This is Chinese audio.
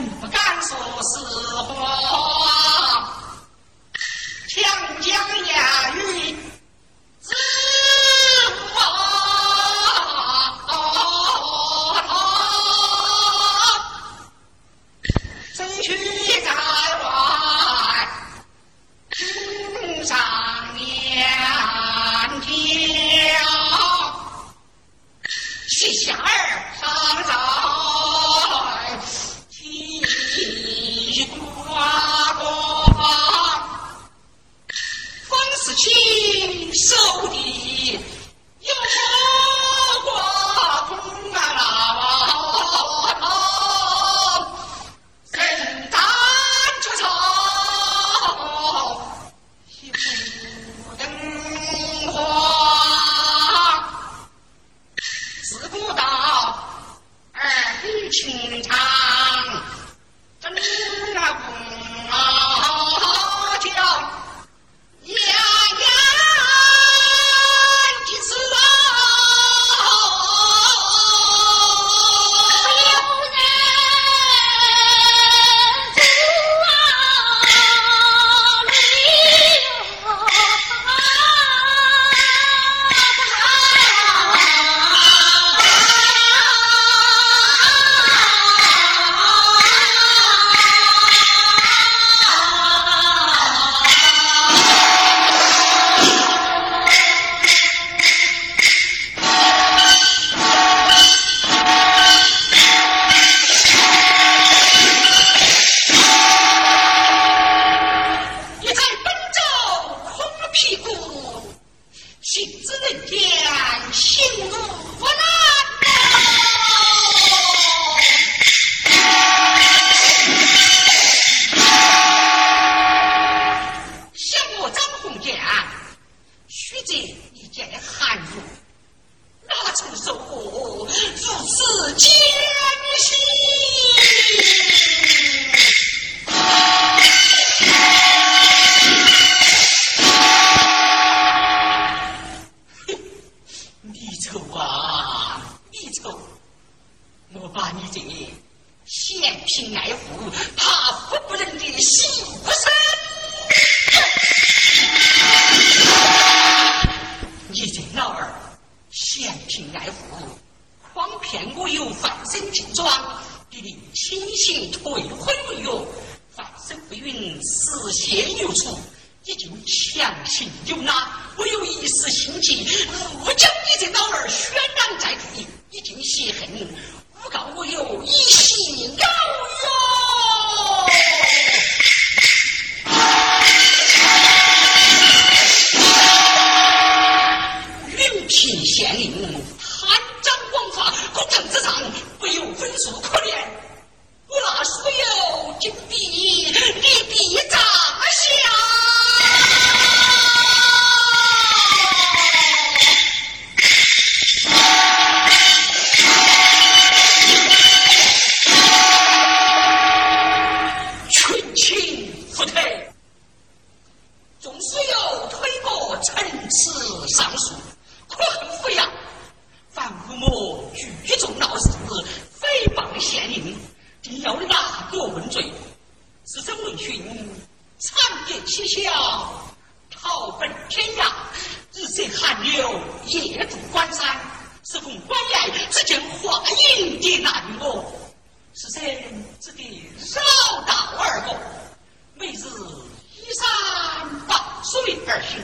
干什么干？岂之人间幸福不难道像我张红姐须知一见的寒哪曾受过如此惊愁啊，你愁，我把你这嫌贫爱富、怕富不仁的性不生，你这老儿嫌贫爱富，诓骗我有翻身进庄，给你清醒退婚哟，翻身不允，死刑流出。你就强行有拉，我有一丝心急，误将你这老儿悬当在地，已经泄恨，诬告我有一心高远。云平县令贪赃枉法，公堂之上不由分数可怜，我那所有金币，你必在。要哪个问罪？死生未寻，长夜蹊跷，逃奔天涯。日色寒流，夜渡关山。是逢关隘，只见画影的难我。是谁只得绕道而过，每日依山傍水而行。